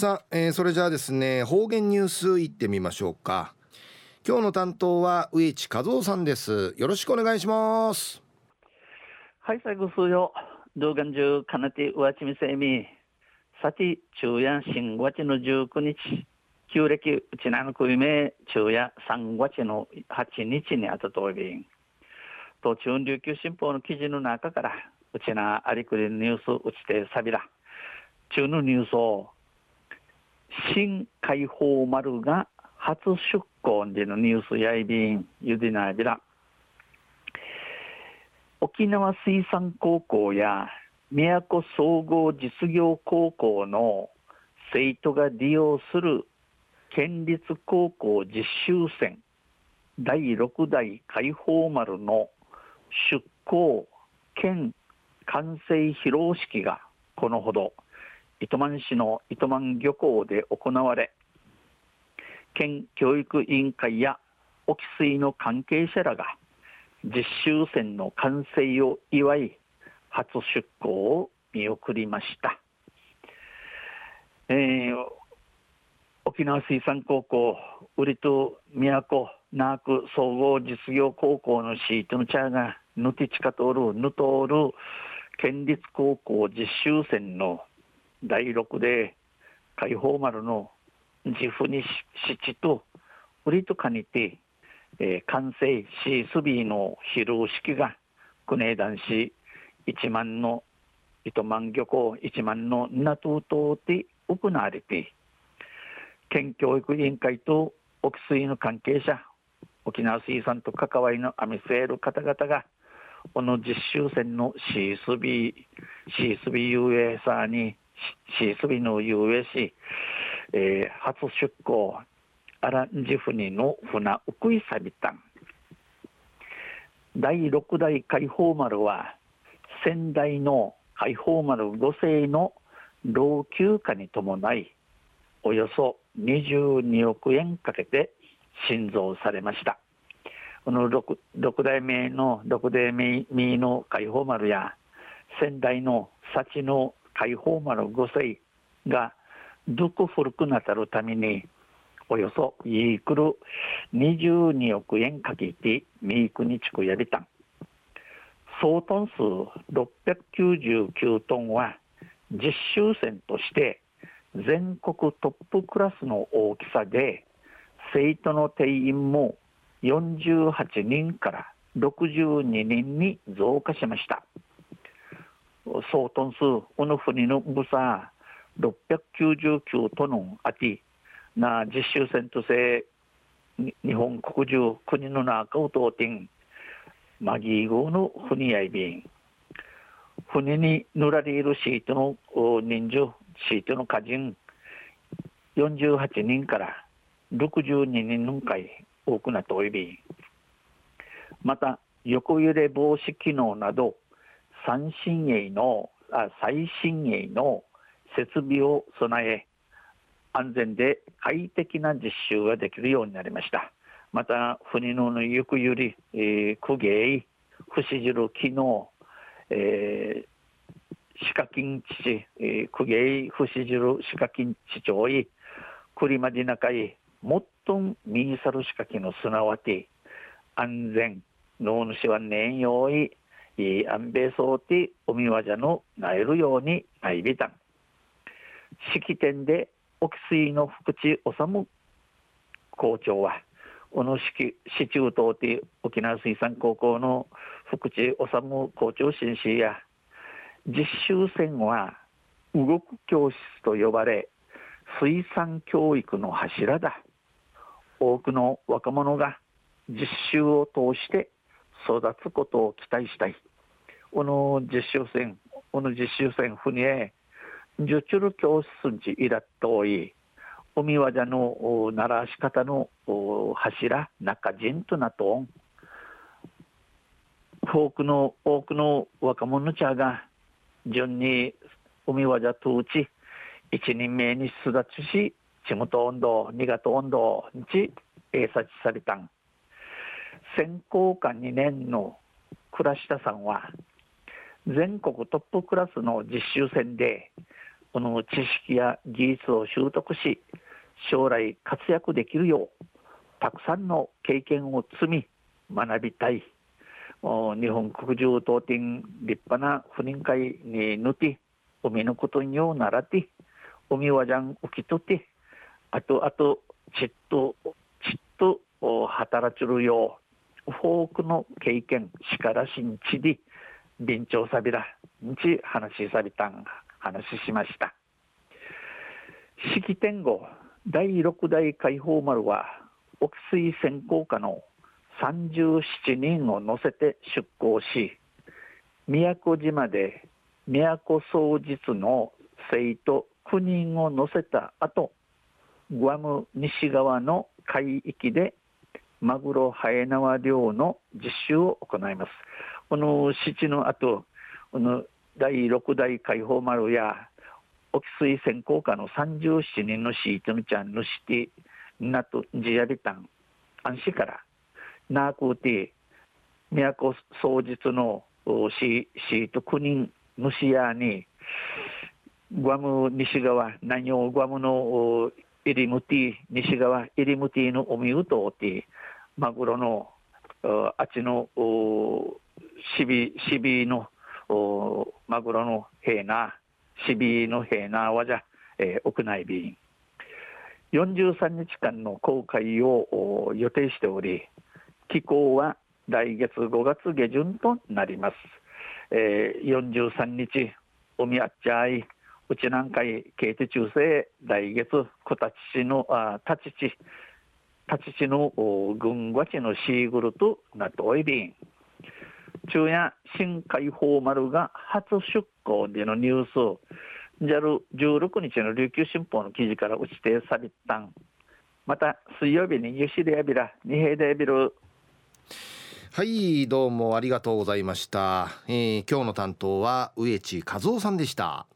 さあ、えー、それじゃあですね方言ニュースいってみましょうか。今日の担当は植地和夫さんです。よろしくお願いします。はい最後数よ。動画中かなてうわちみせみさち昼夜新月の19日。旧暦うちなのくいめ昼夜3月の8日にあたといびんと中琉球新報の記事の中からうちなありくりニュースうちてさびら中のニュースを新解放丸が初出港でのニュースやいびんゆでなびら。沖縄水産高校や宮古総合実業高校の生徒が利用する県立高校実習船第6代解放丸の出港県完成披露式がこのほど。糸満市の糸満漁港で行われ県教育委員会や沖水の関係者らが実習船の完成を祝い初出港を見送りました、えー、沖縄水産高校ウリと宮古ナーク総合実業高校のシートのチャーがヌティチカトールヌトール県立高校実習船の第6で解放丸の自負に七と売りとかにて、えー、完成しすびの披露式が国枝市一万の糸満漁港一万の港島で行われて県教育委員会と沖水の関係者沖縄水産と関わりのアミスエル方々がこの実習船のシースビーシースビー遊泳さにシースビの遊泳し、えー、初出港アランジフニの船ウクイサビタン第6代解放丸は先代の解放丸5世の老朽化に伴いおよそ22億円かけて新造されました。この 6, 6代目の6代目の解放丸や先代の幸の解放丸5世がどこ古くなたるためにおよそイークル22億円かけてミークに地区やりたん。総トン数699トンは実習船として全国トップクラスの大きさで生徒の定員も48人から62人に増加しました。総トン数この船の重さ699トンあてな実習船として日本国中国の中を通ってんマギー号の船やいびん。船に塗られるシートの人数シートの歌人48人から62人の回多くなっておいびん。また横揺れ防止機能など最新鋭のあ最新鋭の設備を備え安全で快適な実習ができるようになりました。また船の行くゆり、えー、苦芸不死汁機能、えー、歯科筋地、えー、苦芸不死汁歯科筋地長い栗まで中いもっとんミーサル仕掛けのすなわて安全脳主は年用意安倍総理おみわじゃのなえるようにあいびたん式典で沖水の福地治校長は小野市市中等で沖縄水産高校の福地治校長紳士や実習船は動く教室と呼ばれ水産教育の柱だ多くの若者が実習を通して育つことを期待したい。この実習船、この実習船船へ、受注教室にいらっとい、海和じの鳴らし方の柱、中人となとん、多くの、多くの若者ちゃが、順に海和じとうち、一人目に巣立ちし、地元温度、新潟温度に営察されたん。選考科2年の倉下さんは、全国トップクラスの実習船で、この知識や技術を習得し将来活躍できるようたくさんの経験を積み学びたい。日本国中東天立派な不妊会にぬて海のことにようならて海はじゃん起きとってあとあとちっとちっと働ちるよう多くの経験力しんちで便調さびらんち話しさびたん話しました。式典後第6代解放丸は沖水専攻科の37人を乗せて出港し宮古島で宮古総実の生徒9人を乗せた後グアム西側の海域でマグロハエナワ漁の実習を行います。この七の後この第6代解放丸や沖水専攻科の37人のシートミちゃんのしてなとじやびたん。安心からなくて都総実のシート9人のしやにグアム西側南洋グアムのイリムティ西側イリムティの海を通ってマグロのあっちのシビシビのマグロの兵なシビの兵なわじゃ、えー、屋内便。43日間の公開を予定しており期間は来月5月下旬となります、えー、43日おみあっちゃいうち南海ケーテ中世来月小立ちのあ立ち立ちの軍ごちのシーグルとなっておいびん中夜新海放丸が初出港でのニュース JAL16 日の琉球新報の記事から打ち定さびたん。また水曜日にユシレアビラ二平デビルはいどうもありがとうございました、えー、今日の担当は植地和夫さんでした。